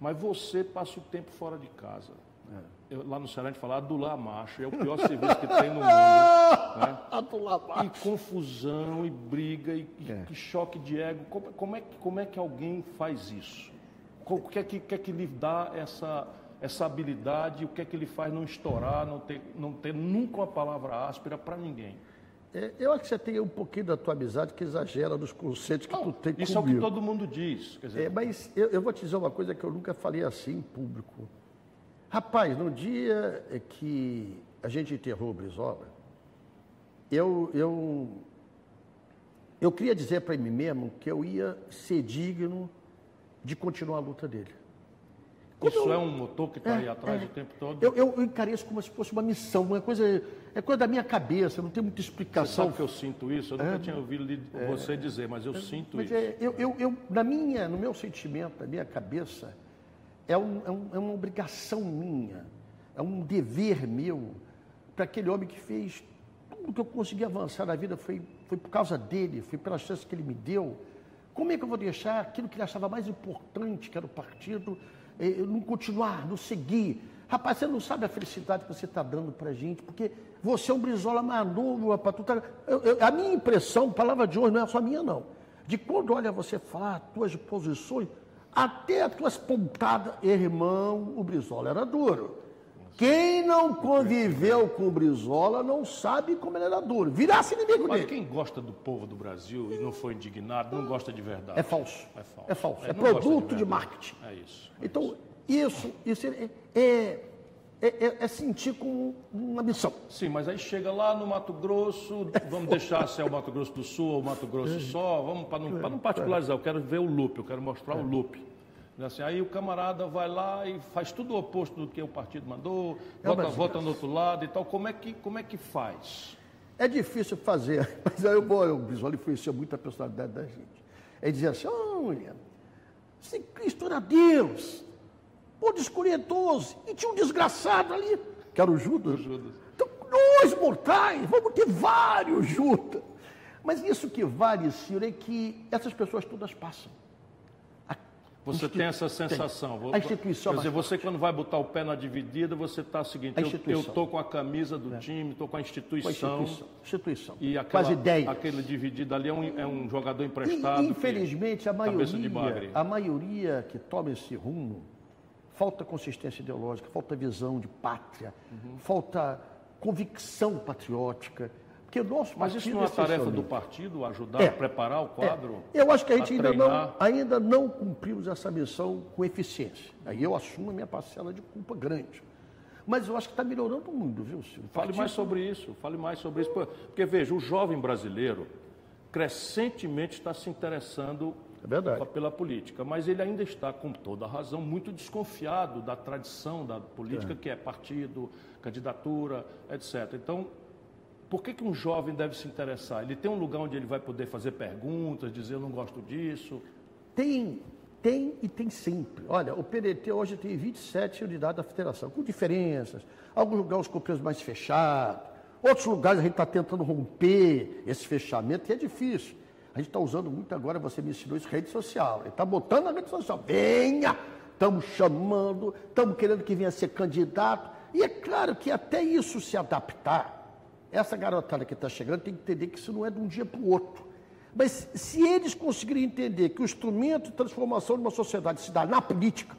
Mas você passa o tempo fora de casa. É eu, lá no Ceará a gente fala adular macho, é o pior serviço que tem no mundo. né? Adular macho. E confusão, e briga, e, é. e choque de ego. Como, como, é, como é que alguém faz isso? O que é que, que, é que lhe dá essa, essa habilidade? O que é que ele faz não estourar, não ter, não ter nunca uma palavra áspera para ninguém? É, eu acho que você tem um pouquinho da tua amizade que exagera nos conceitos que não, tu tem isso comigo. é o que todo mundo diz. Dizer, é, mas eu, eu, vou te dizer uma coisa que eu nunca falei assim em público. Rapaz, no dia que a gente enterrou o Brizola, eu, eu, eu queria dizer para mim mesmo que eu ia ser digno de continuar a luta dele. Como isso eu, é um motor que está é, aí atrás é, o tempo todo? Eu, eu, encarei isso como se fosse uma missão, uma coisa, é coisa da minha cabeça, não tem muita explicação. Você sabe que eu sinto isso? Eu nunca é, tinha ouvido é. você dizer, mas eu sinto mas isso. É, eu, eu, eu, na minha, no meu sentimento, na minha cabeça, é, um, é, um, é uma obrigação minha, é um dever meu para aquele homem que fez tudo que eu consegui avançar na vida foi, foi por causa dele, foi pela chance que ele me deu. Como é que eu vou deixar aquilo que ele achava mais importante, que era o partido, eh, não continuar, não seguir? Rapaz, você não sabe a felicidade que você está dando para a gente, porque você é um brisola novo, rapaz. Tá... Eu, eu, a minha impressão, palavra de hoje, não é só minha, não. De quando olha você falar tuas posições, até as tuas pontadas, irmão, o Brizola era duro. Quem não conviveu com o Brizola não sabe como ele era duro. Virasse inimigo Mas dele. quem gosta do povo do Brasil e não foi indignado, não gosta de verdade. É falso. É falso. É, falso. é, é produto de, de, marketing. É isso. É então, isso, isso, isso é, é, é, sentir como uma missão. Sim, mas aí chega lá no Mato Grosso, vamos deixar se é o Mato Grosso do Sul ou o Mato Grosso só, vamos para não, não particularizar, eu quero ver o loop, eu quero mostrar o loop. Assim, aí o camarada vai lá e faz tudo o oposto do que o partido mandou, é vota, vota no outro lado e tal. Como é que, como é que faz? É difícil fazer, mas aí eu vou, o Brizola influenciou muito a personalidade da gente. Ele dizia assim, olha, se Cristo era Deus, pode escolher 12, e tinha um desgraçado ali, que era o Judas. O Judas. Então, dois mortais, vamos ter vários Judas. Mas isso que vale, Ciro, é que essas pessoas todas passam. Você tem essa sensação. Tem. A instituição. Quer dizer, você quando vai botar o pé na dividida, você está o seguinte, eu estou com a camisa do é. time, estou com a instituição. Com a instituição. instituição. E aquela, as ideias. aquele dividido ali é um, é um jogador emprestado. E, infelizmente, a maioria, a maioria que toma esse rumo, falta consistência ideológica, falta visão de pátria, uhum. falta convicção patriótica porque o nosso Mas isso não é tarefa do partido ajudar é, a preparar o quadro? É. Eu acho que a gente a ainda, não, ainda não cumprimos essa missão com eficiência. Aí eu assumo a minha parcela de culpa grande. Mas eu acho que está melhorando muito, viu, Ciro? Fale mais sobre isso, fale mais sobre isso. Porque, veja, o jovem brasileiro crescentemente está se interessando é pela política, mas ele ainda está, com toda a razão, muito desconfiado da tradição da política, é. que é partido, candidatura, etc. Então, por que, que um jovem deve se interessar? Ele tem um lugar onde ele vai poder fazer perguntas, dizer eu não gosto disso? Tem, tem e tem sempre. Olha, o PDT hoje tem 27 unidades da federação, com diferenças. Alguns lugares com preços mais fechados, outros lugares a gente está tentando romper esse fechamento e é difícil. A gente está usando muito agora, você me ensinou isso, rede social. Ele está botando na rede social, venha, estamos chamando, estamos querendo que venha ser candidato. E é claro que até isso se adaptar, essa garotada que está chegando tem que entender que isso não é de um dia para o outro. Mas se eles conseguirem entender que o instrumento de transformação de uma sociedade se dá na política,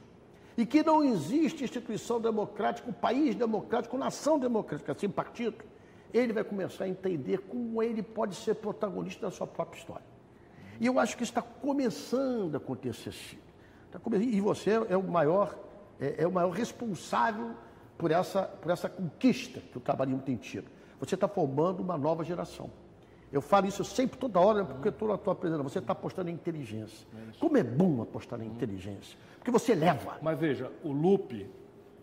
e que não existe instituição democrática, um país democrático, nação democrática sem partido, ele vai começar a entender como ele pode ser protagonista da sua própria história. E eu acho que está começando a acontecer assim. Está começando, e você é o maior, é, é, o maior responsável por essa, por essa conquista que o trabalhismo tem tido. Você está formando uma nova geração. Eu falo isso sempre, toda hora, porque estou na tua presença. Você está apostando em inteligência. Como é bom apostar em inteligência. Porque você leva. Mas veja, o Lupe,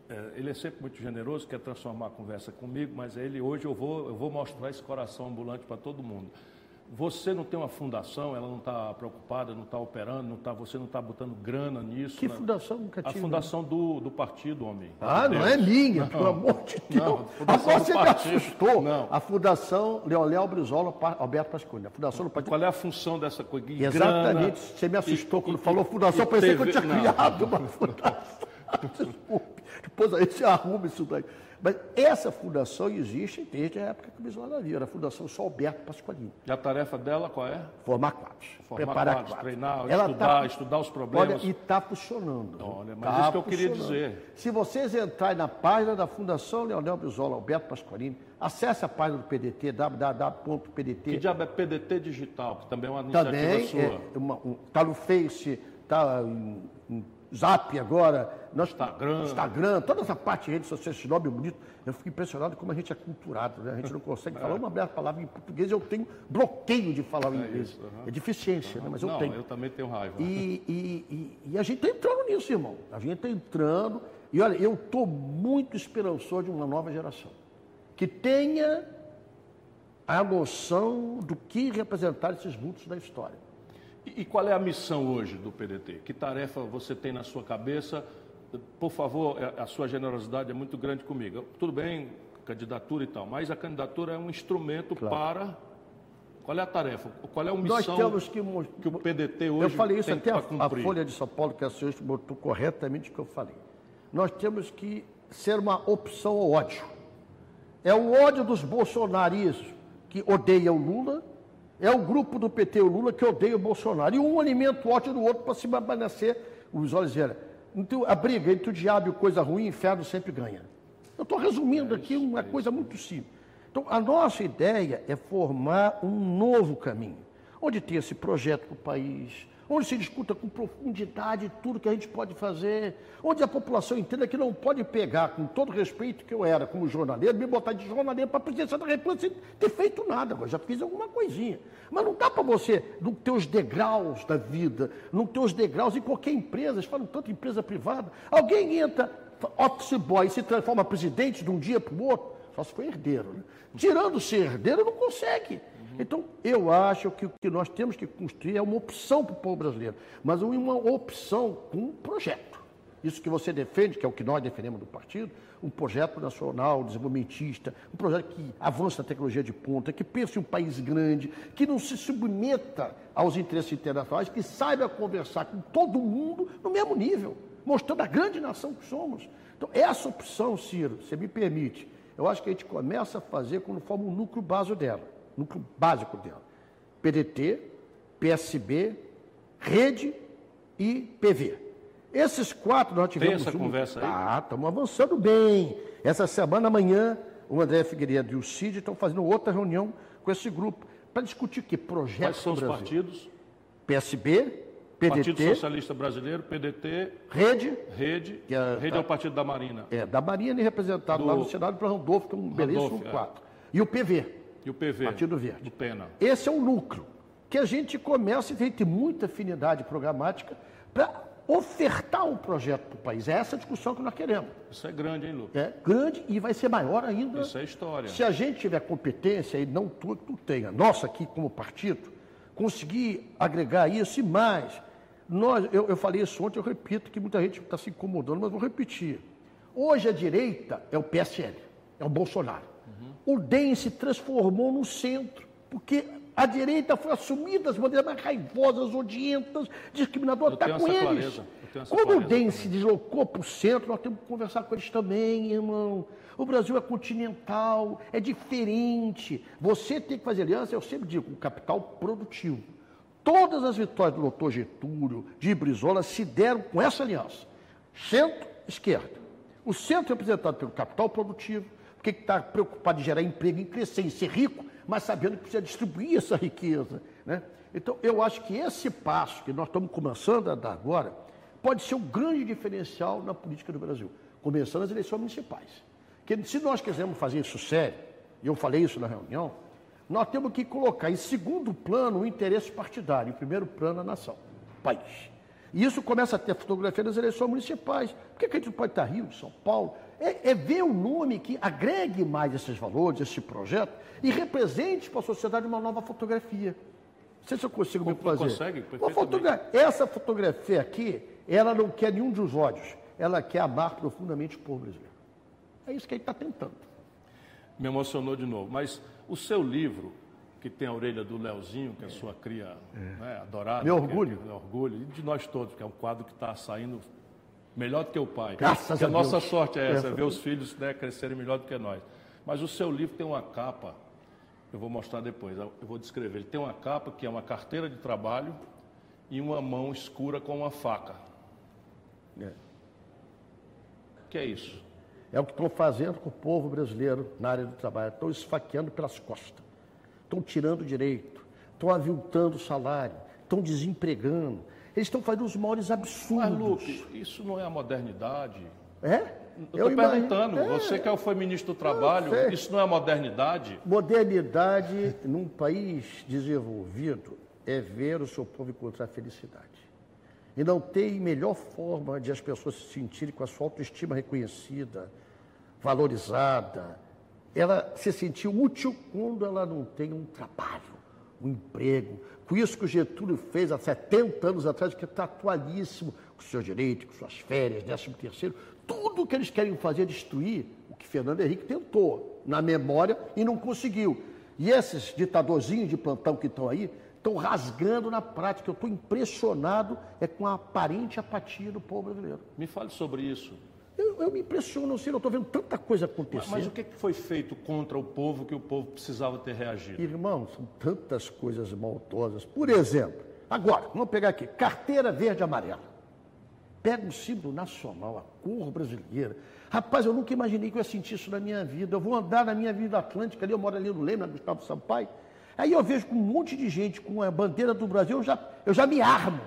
é, ele é sempre muito generoso, quer transformar a conversa comigo, mas ele hoje eu vou, eu vou mostrar esse coração ambulante para todo mundo. Você não tem uma fundação, ela não está preocupada, não está operando, não tá, você não está botando grana nisso. Que né? fundação nunca tive? A fundação do, do partido, homem. Ah, não é minha, não, pelo amor de Deus. Não, Agora você me assustou. Não. A Fundação Leonel Brizola Alberto Pascone. A Fundação do Partido. Qual é a função dessa coisa? Exatamente. Grana, você me assustou e, quando e, falou fundação, pensei teve... que eu tinha criado uma fundação. Depois aí você arruma isso daí. Mas essa fundação existe desde a época que o Bismarck havia, era a Fundação Alberto Pasqualini. E a tarefa dela qual é? Formar quadros. Formar preparar quadros, quadros. treinar, Ela estudar, tá, estudar os problemas. Olha, e está funcionando. Olha, mas tá isso que eu queria dizer. Se vocês entrarem na página da Fundação Leonel Brizola Alberto Pasqualini, acesse a página do PDT, www.pdt. Que diabo é PDT Digital, que também é uma iniciativa também sua. Está é um, tá no Face, está em Zap agora, nosso Instagram. Instagram, toda essa parte de redes sociais, esse nome bonito. Eu fico impressionado como a gente é culturado, né? A gente não consegue é. falar uma bela palavra em português, eu tenho bloqueio de falar em é inglês. Isso, uhum. É deficiência, uhum. né? mas eu não, tenho. eu também tenho raiva. E, e, e, e a gente está entrando nisso, irmão. A gente está entrando. E olha, eu estou muito esperançoso de uma nova geração. Que tenha a noção do que representar esses vultos da história. E qual é a missão hoje do PDT? Que tarefa você tem na sua cabeça? Por favor, é, a sua generosidade é muito grande comigo. Tudo bem, candidatura e tal, mas a candidatura é um instrumento claro. para. Qual é a tarefa? Qual é a missão Nós temos que, que o PDT hoje Eu falei isso até a, a, Folha de São Paulo, que a senhora botou corretamente o que eu falei. Nós temos que ser uma opção ao ódio. É o ódio dos bolsonaristas que odeiam Lula é o grupo do PT, o Lula, que odeia o Bolsonaro. E um alimenta o ódio do outro para se permanecer os olhos. Então, a briga entre o diabo e coisa ruim, o inferno sempre ganha. Eu estou resumindo é aqui uma é coisa muito simples. Então, a nossa ideia é formar um novo caminho, onde tem esse projeto para o país, onde se discuta com profundidade tudo que a gente pode fazer, onde a população entenda que não pode pegar, com todo respeito que eu era como jornaleiro, me botar de jornaleiro para a presidência da República sem ter feito nada, eu já fiz alguma coisinha. Mas não dá para você, nos teus degraus da vida, nos teus degraus, em qualquer empresa, eles falam tanto empresa privada, alguém entra, office boy, se transforma presidente de um dia para o outro, só se for herdeiro. Né? Tirando ser herdeiro, não consegue. Então, eu acho que o que nós temos que construir é uma opção para o povo brasileiro, mas uma opção com um projeto. Isso que você defende, que é o que nós defendemos do partido, um projeto nacional, desenvolvimentista, um projeto que avance na tecnologia de ponta, que pense em um país grande, que não se submeta aos interesses internacionais, que saiba conversar com todo mundo no mesmo nível, mostrando a grande nação que somos. Então, essa opção, Ciro, se me permite, eu acho que a gente começa a fazer quando forma um núcleo básico dela núcleo básico dela. PDT, PSB, Rede e PV. Esses quatro nós tivemos. Tem essa um... conversa aí? Ah, estamos avançando bem. Essa semana, amanhã, o André Figueiredo e o Cid estão fazendo outra reunião com esse grupo para discutir que projeto. Quais são os partidos? PSB, Partido PDT, Socialista Brasileiro, PDT, Rede, Rede, Que é- Rede é o Partido da Marinha. é, da Marinha e representado Do- lá no Senado para Randolfo, que é um belíssimo é. quadro. E o PV, E o PV. Partido Verde. Do Pena. Esse é o núcleo que a gente começa e tem muita afinidade programática para ofertar um projeto para o país. É essa a discussão que nós queremos. Isso é grande, hein, Lu? É grande e vai ser maior ainda. Isso é história. Se a gente tiver competência, e não tu, tu tenha, nossa aqui como partido, conseguir agregar isso e mais. Nós, eu, eu falei isso ontem, eu repito, que muita gente está se incomodando, mas vou repetir. Hoje a direita é o PSL, é o Bolsonaro. O DEM se transformou no centro, porque a direita foi assumida as bandeiras mais raivosas, odientas, discriminadoras, está com eles. Como o DEM também. se deslocou para o centro, nós temos que conversar com eles também, irmão. O Brasil é continental, é diferente. Você tem que fazer aliança, eu sempre digo, com capital produtivo. Todas as vitórias do doutor Getúlio, de Brizola, se deram com essa aliança. Centro-esquerda. O centro é representado pelo capital produtivo, porque está preocupado em gerar emprego, em crescer, em ser rico, mas sabendo que precisa distribuir essa riqueza. Né? Então, eu acho que esse passo que nós estamos começando a dar agora pode ser um grande diferencial na política do Brasil, começando as eleições municipais. Que se nós quisermos fazer isso sério, e eu falei isso na reunião, nós temos que colocar em segundo plano o interesse partidário, em primeiro plano a nação, o país. E isso começa a ter fotografia das eleições municipais. Por que, que a gente não pode estar Rio, São Paulo? É, é ver um nome que agregue mais esses valores, esse projeto, e represente para a sociedade uma nova fotografia. Não sei se eu consigo me fazer. consegue, Uma fotogra- Essa fotografia aqui, ela não quer nenhum dos ódios. Ela quer amar profundamente o povo brasileiro. É isso que ele está tentando. Me emocionou de novo. Mas o seu livro, que tem a orelha do Leozinho, que é a sua cria né, adorada. Meu é- orgulho. é orgulho. E de nós todos, que é um quadro que está saindo melhor do que o pai. Graças que a a nossa Deus. sorte é essa, É. ver os filhos né, crescerem melhor do que nós. Mas o seu livro tem uma capa, eu vou mostrar depois, eu vou descrever. Ele tem uma capa que é uma carteira de trabalho e uma mão escura com uma faca. É. O que é isso? É o que estão fazendo com o povo brasileiro na área do trabalho. Estão esfaqueando pelas costas. Estão tirando direito. Estão aviltando o salário. Estão desempregando. Eles estão fazendo os maiores Mas, absurdos. Luke, isso não é a modernidade? É? Eu estou perguntando, É. você que foi ministro do Trabalho, isso não é modernidade? Modernidade num país desenvolvido é ver o seu povo encontrar felicidade. E não tem melhor forma de as pessoas se sentirem com a sua autoestima reconhecida, valorizada, ela se sentir útil quando ela não tem um trabalho, um emprego. Com isso que o Getúlio fez há 70 anos atrás, que está atualíssimo, com seus direitos, com suas férias, 13 terceiro, tudo que eles querem fazer é destruir o que Fernando Henrique tentou na memória e não conseguiu. E esses ditadorzinhos de plantão que estão aí, estão rasgando na prática. Eu estou impressionado é com a aparente apatia do povo brasileiro. Me fale sobre isso. Eu, eu me impressiono, sei, eu estou vendo tanta coisa Mas, acontecer. mas o que que foi feito contra o povo que o povo precisava ter reagido? Irmão, são tantas coisas maldosas. Por exemplo, agora, vamos pegar aqui, carteira verde e amarela. Pega um símbolo nacional, a cor brasileira. Rapaz, eu nunca imaginei que eu ia sentir isso na minha vida. Eu vou andar na minha vida atlântica ali, eu moro ali no Leme, na Gustavo Sampaio. Aí eu vejo com um monte de gente com a bandeira do Brasil, eu já, eu já me armo.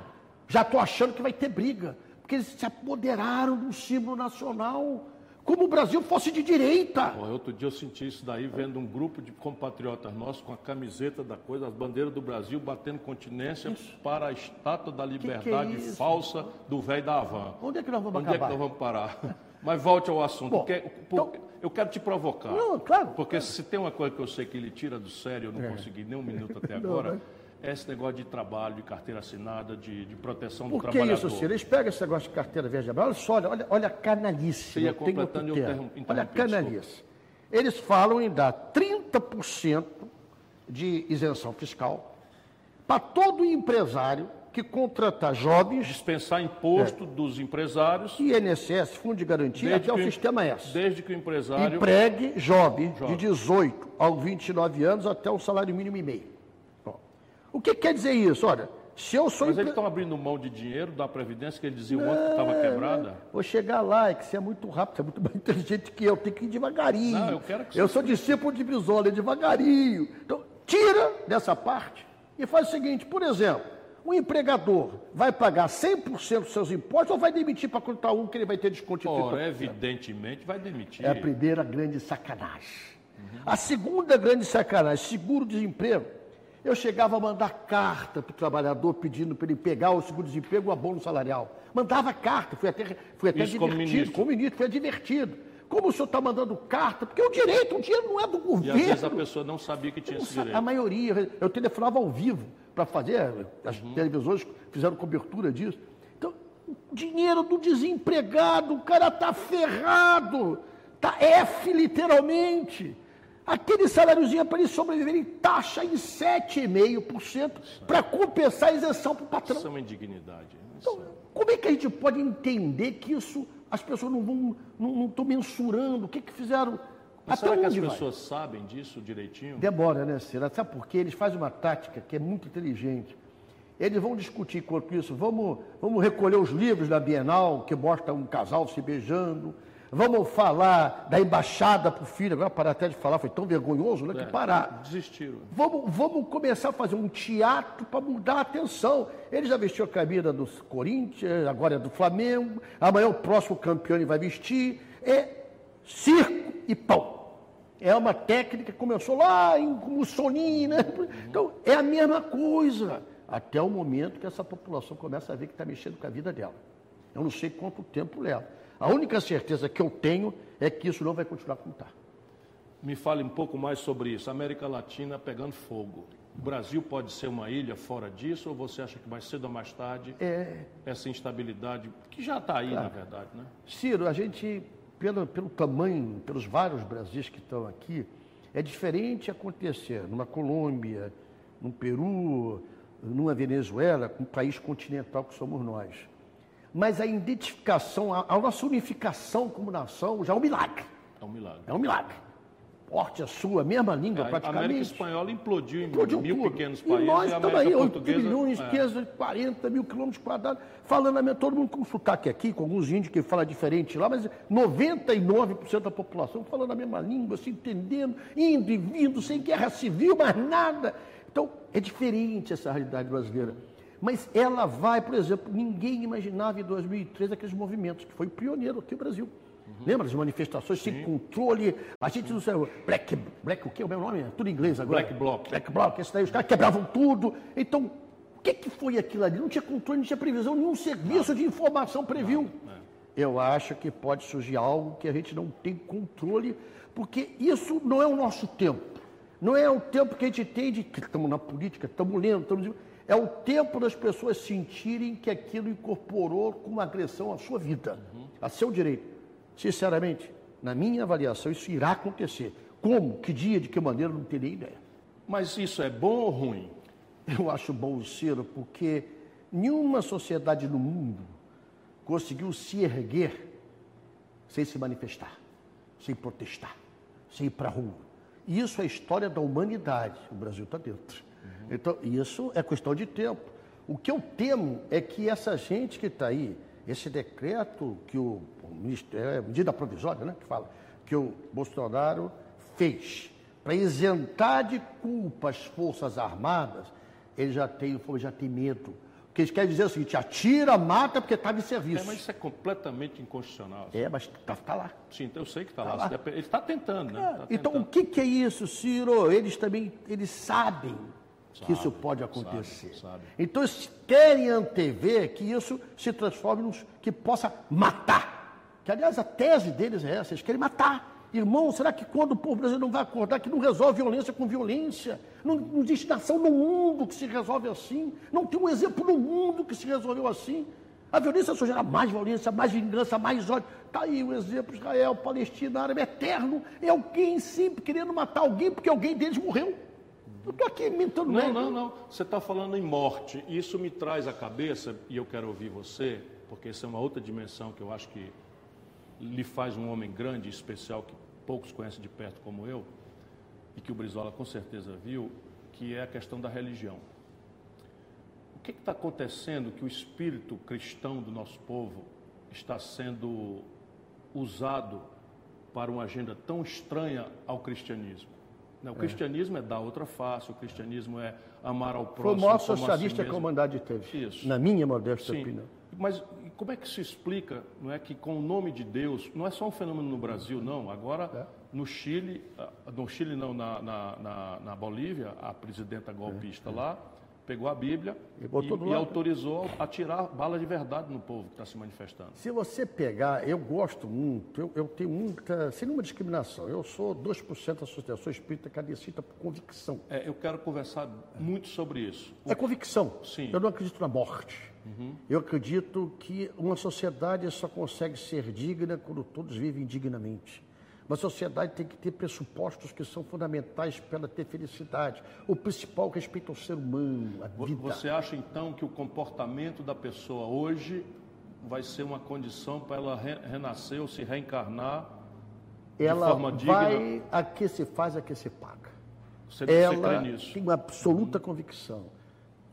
Já estou achando que vai ter briga. Porque eles se apoderaram do símbolo nacional, como o Brasil fosse de direita. Pô, outro dia eu senti isso daí vendo um grupo de compatriotas nossos com a camiseta da coisa, as bandeiras do Brasil batendo continência para a estátua da liberdade é isso? falsa do velho da Havan. Onde é que nós vamos Onde é que acabar? nós vamos parar? Mas volte ao assunto. Bom, porque- porque eu quero te provocar. Não, claro. Porque se tem uma coisa que eu sei que ele tira do sério, eu não consegui nem um minuto até Não, agora, mas- é esse negócio de trabalho, de carteira assinada, de, de proteção do Por que trabalhador. isso, Ciro? Eles pegam esse negócio de carteira verde e amarela, olha só, olha, olha, olha a canalice. Você ia completando e eu termo. Olha a canalice. Eles falam em dar 30% de isenção fiscal para todo empresário que contratar jovens, Dispensar imposto dos empresários INSS, Fundo de Garantia, até o sistema S. desde que o empresário Empregue jovem, Jovem. de 18 aos 29 anos até o salário mínimo e meio. O que quer dizer isso? Olha, se eu sou Mas empre- eles estão abrindo mão de dinheiro da Previdência que eles diziam ontem que estava quebrada. Vou chegar lá, é que você é muito rápido, você é muito mais inteligente que eu, tem que ir devagarinho. Não, eu quero que Eu sou discípulo de Brizola, é devagarinho. Então, tira dessa parte e faz o seguinte, por exemplo, o empregador vai pagar 100% dos seus impostos ou vai demitir para contar um que ele vai ter desconto de Ora, evidentemente vai demitir. É a primeira grande sacanagem. Uhum. A segunda grande sacanagem, seguro-desemprego. Eu chegava a mandar carta para o trabalhador pedindo para ele pegar o seguro-desemprego ou abono salarial. Mandava carta, foi até, foi até Isso divertido. Como ministro. como ministro, foi divertido. Como o senhor está mandando carta? Porque o direito, o dinheiro não é do governo. E às vezes a pessoa não sabia que tinha esse direito. A maioria, eu telefonava ao vivo para fazer, as uhum. televisões fizeram cobertura disso. Então, o dinheiro do desempregado, o cara está ferrado, está F literalmente. Aquele saláriozinho é para ele sobreviver em taxa em 7,5% para compensar a isenção para o patrão. Isso é uma indignidade. Então, como é que a gente pode entender que isso as pessoas não vão, não estão mensurando o que, que fizeram? Mas será que as pessoas vai? sabem disso direitinho? Demora, né, Cira? Sabe por quê? Eles fazem uma tática que é muito inteligente. Eles vão discutir quanto isso. Vamos, vamos recolher os livros da Bienal, que mostra um casal se beijando. Vamos falar da embaixada para o filho. Agora parar até de falar, foi tão vergonhoso, né? É, que parar. Desistiram. Vamos, vamos começar a fazer um teatro para mudar a atenção. Ele já vestiu a camisa do Corinthians, agora é do Flamengo. Amanhã o próximo campeão ele vai vestir. É circo e pão. É uma técnica que começou lá em Mussolini, né? Então, é a mesma coisa. Até o momento que essa população começa a ver que está mexendo com a vida dela. Eu não sei quanto tempo leva. A única certeza que eu tenho é que isso não vai continuar como está. Me fale um pouco mais sobre isso. América Latina pegando fogo. O Brasil pode ser uma ilha fora disso ou você acha que mais cedo ou mais tarde é... essa instabilidade, que já está aí, claro. na verdade, né? Ciro, a gente pelo, pelo tamanho, pelos vários Brasis que estão aqui, é diferente acontecer numa Colômbia, num Peru, numa Venezuela, um país continental que somos nós. Mas a identificação, a, a nossa unificação como nação já é um milagre. É um milagre. É um milagre porte a sua, mesma língua é, praticamente. A América Espanhola implodiu em implodiu mil tudo. pequenos países. E nós estamos aí, 8 milhões, é. 40 mil quilômetros quadrados, falando a mesma, todo mundo com sotaque aqui, com alguns índios que falam diferente lá, mas 99% da população falando a mesma língua, se entendendo, indo e vindo, sem guerra civil, mais nada. Então, é diferente essa realidade brasileira. Mas ela vai, por exemplo, ninguém imaginava em 2013 aqueles movimentos, que foi pioneiro aqui no Brasil. Uhum. Lembra das manifestações Sim. sem controle? A gente não sabe. Black, black, o que é o meu nome? É tudo em inglês agora. Black Bloc. Black Bloc, esse daí, os caras quebravam tudo. Então, o que, que foi aquilo ali? Não tinha controle, não tinha previsão, nenhum serviço não. de informação previu. Não. É. Eu acho que pode surgir algo que a gente não tem controle, porque isso não é o nosso tempo. Não é o tempo que a gente tem de que estamos na política, estamos lendo, estamos. É o tempo das pessoas sentirem que aquilo incorporou com uma agressão à sua vida, uhum. a seu direito. Sinceramente, na minha avaliação, isso irá acontecer. Como? Que dia? De que maneira? Não teria ideia. Mas isso é bom ou ruim? Eu acho bom, Ciro, porque nenhuma sociedade no mundo conseguiu se erguer sem se manifestar, sem protestar, sem ir para a rua. E isso é a história da humanidade. O Brasil está dentro. Uhum. Então, isso é questão de tempo. O que eu temo é que essa gente que está aí, esse decreto que o, o é medida provisória, né, que fala, que o Bolsonaro fez para isentar de culpa as Forças Armadas, ele já tem, já tem medo. Porque eles querem dizer o seguinte, atira, mata porque estava em serviço. É, mas isso é completamente inconstitucional. É, mas está tá lá. Sim, eu sei que está tá lá. lá. Ele está tentando, né? É, tá então, o que, que, é isso, Ciro? Eles também, eles sabem que isso pode acontecer. Sabe, sabe. Então, eles querem antever que isso se transforme num que possa matar. Que, aliás, a tese deles é essa, eles querem matar. Irmão, será que quando o povo brasileiro não vai acordar que não resolve violência com violência? Não, não existe nação no mundo que se resolve assim. Não tem um exemplo no mundo que se resolveu assim. A violência só gera mais violência, mais vingança, mais ódio. Está aí o exemplo Israel, Palestina, árabe, eterno. É alguém sempre querendo matar alguém porque alguém deles morreu. Eu estou aqui inventando Não, não, não. Você está falando em morte. Isso me traz à cabeça, e eu quero ouvir você, porque essa é uma outra dimensão que eu acho que lhe faz um homem grande e especial, que poucos conhecem de perto como eu, e que o Brizola com certeza viu, que é a questão da religião. O que está acontecendo que o espírito cristão do nosso povo está sendo usado para uma agenda tão estranha ao cristianismo? Né? O cristianismo é dar outra face, o cristianismo é amar ao Foi o próximo. maior socialista que a humanidade teve. Isso. Na minha modesta Sim. opinião. Mas como é que se explica, não é que com o nome de Deus, não é só um fenômeno no Brasil, não. Agora, É. no Chile, ah, no Chile não, na, na, na, na Bolívia, a presidenta golpista lá pegou a Bíblia E e, e autorizou a tirar bala de verdade no povo que está se manifestando. Se você pegar, eu gosto muito, eu, eu tenho muita, sem nenhuma discriminação, eu sou 2% da Associação Espírita Cadecita por convicção. É, eu quero conversar muito sobre isso. É convicção. Sim. Uhum. Eu não acredito na morte. Eu acredito que uma sociedade só consegue ser digna quando todos vivem dignamente. Uma sociedade tem que ter pressupostos que são fundamentais para ela ter felicidade. O principal, respeito ao ser humano, a Vo- vida. Você acha então que o comportamento da pessoa hoje vai ser uma condição para ela re- renascer ou se reencarnar ela forma digna? vai a que se faz, a que se paga. Você, você ela nisso? tem uma absoluta convicção.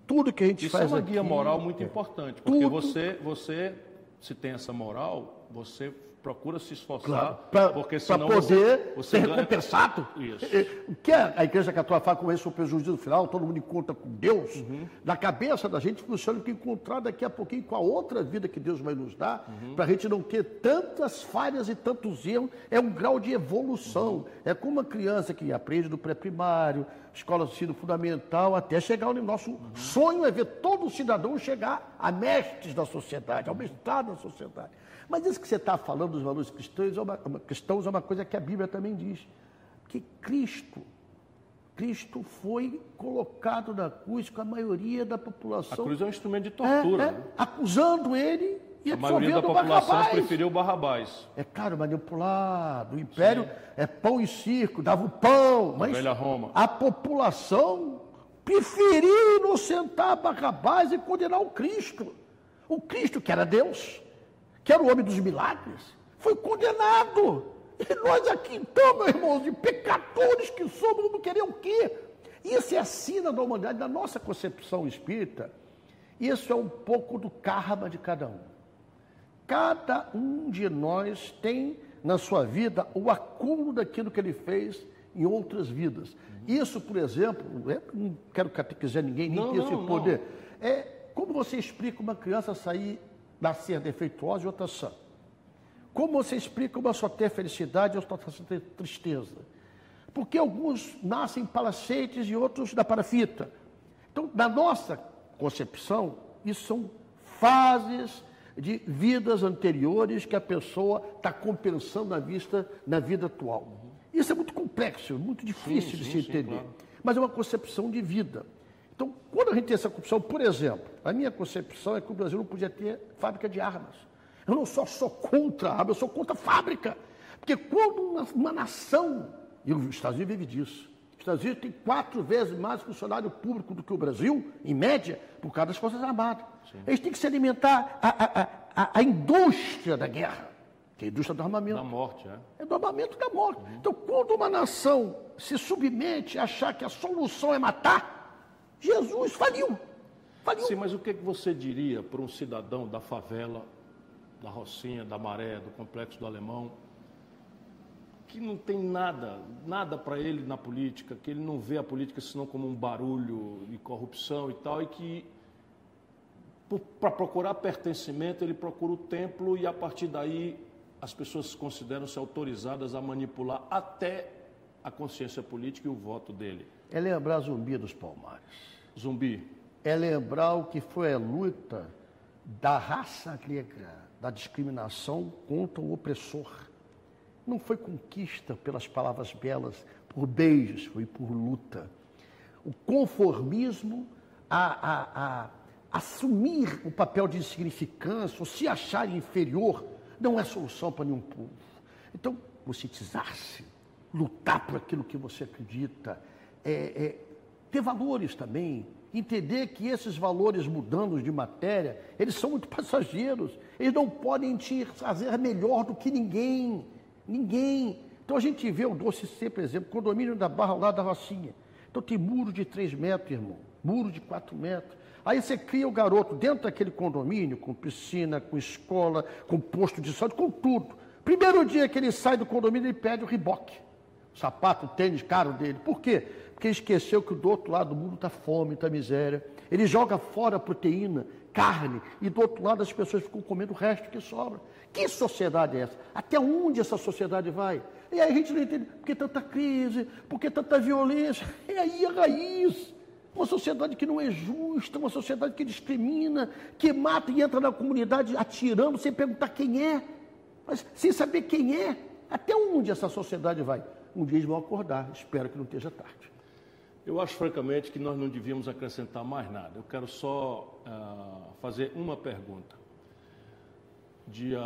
Tudo que a gente Isso é faz uma aqui, guia moral muito importante, porque Tudo- você, você, se tem essa moral, você procura se esforçar, Claro, para porque senão poder você, você ser ganha- recompensado. Isso. O que a Igreja Católica fala com esse o prejuízo no final, todo mundo encontra com Deus, Uhum. na cabeça da gente funciona que encontrar daqui a pouquinho com a outra vida que Deus vai nos dar, Uhum. para a gente não ter tantas falhas e tantos erros, é um grau de evolução. Uhum. É como uma criança que aprende do pré-primário, escola de ensino fundamental, até chegar onde nosso Uhum. sonho é ver todo cidadão chegar a mestres da sociedade, ao mestrado da sociedade. Mas isso que você está falando dos valores cristãos é uma, cristãos é uma coisa que a Bíblia também diz. Que Cristo, Cristo foi colocado na cruz com a maioria da A população. cruz é um instrumento de É, tortura. é, né? acusando ele e A maioria da população Barrabás. preferiu Barrabás. É caro, manipulado. O império é pão e circo, dava o pão. Mas velha Roma. a população preferiu inocentar Barrabás e condenar o Cristo. O Cristo, que era Deus, que era o homem dos milagres, foi condenado. E nós aqui então, meus irmãos, de pecadores que somos, não querer o quê? Isso é a sina da humanidade, da nossa concepção espírita. Isso é um pouco do karma de cada um. Cada um de nós tem na sua vida o acúmulo daquilo que ele fez em outras vidas. Isso, por exemplo, eu não quero catequizar ninguém, nem Não, ter esse não, poder. É como você explica uma criança sair, nascer defeituosa e outra sã? Como você explica uma só ter felicidade e outra só ter tristeza? Porque alguns nascem palacetes e outros da parafita. Então, na nossa concepção, isso são fases de vidas anteriores que a pessoa está compensando na, vista, na vida atual. Isso é muito complexo, muito difícil de sim, se sim, entender. claro. Mas é uma concepção de vida. Então, quando a gente tem essa concepção, por exemplo, a minha concepção é que o Brasil não podia ter fábrica de armas. Eu não só sou contra a arma, eu sou contra a fábrica. Porque quando uma, uma nação, e os Estados Unidos vive disso, os Estados Unidos tem quatro vezes mais funcionário público do que o Brasil, em média, por causa das Forças Armadas. Eles têm que se alimentar a, a, a, a indústria da guerra, que é a indústria do armamento. Da morte, é. É do armamento da morte. Então, quando uma nação se submete a achar que a solução é matar, Jesus faliu. Faliu. Sim, mas o que você diria para um cidadão da favela, da Rocinha, da Maré, do Complexo do Alemão, que não tem nada, nada para ele na política, que ele não vê a política senão como um barulho e corrupção e tal, e que para procurar pertencimento ele procura o templo e a partir daí as pessoas consideram-se autorizadas a manipular até a consciência política e o voto dele. É lembrar Zumbi dos Palmares. Zumbi, É lembrar o que foi a luta da raça grega, da discriminação contra o opressor. Não foi conquista pelas palavras belas, por beijos, foi por luta. O conformismo a, a- a assumir o papel de insignificância, ou se achar inferior, não é solução para nenhum povo. Então, conscientizar-se, lutar por aquilo que você acredita, é, é, ter valores também, entender que esses valores mudando de matéria, eles são muito passageiros, eles não podem te fazer melhor do que ninguém, ninguém. Então a gente vê o Doce C, por exemplo, condomínio da Barra lá da Rocinha. Então tem muro de 3 metros, irmão, muro de 4 metros. Aí você cria o garoto dentro daquele condomínio, com piscina, com escola, com posto de saúde, com tudo. Primeiro dia que ele sai do condomínio, ele pede o riboque. sapato, tênis caro dele. Por quê? Porque ele esqueceu que do outro lado do mundo está fome, está miséria. Ele joga fora proteína, carne, e do outro lado as pessoas ficam comendo o resto que sobra. Que sociedade é essa? Até onde essa sociedade vai? E aí a gente não entende por que tanta crise, por que tanta violência. É aí a raiz. Uma sociedade que não é justa, uma sociedade que discrimina, que mata e entra na comunidade atirando sem perguntar quem é, mas sem saber quem é. Até onde essa sociedade vai? Um dia eles vão acordar, espero que não esteja tarde. Eu acho, francamente, que nós não devíamos acrescentar mais nada. Eu quero só uh, fazer uma pergunta. Dia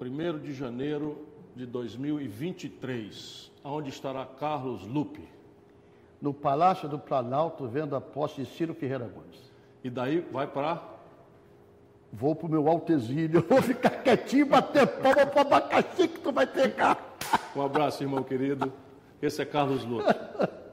1 de janeiro de 2023, onde estará Carlos Lupe? No Palácio do Planalto, vendo a posse de Ciro Ferreira Gomes. E daí vai para? Vou para o meu alto exílio, vou ficar quietinho, bater palma para abacaxi que tu vai pegar. Um abraço, irmão querido. Esse é Carlos Lupe.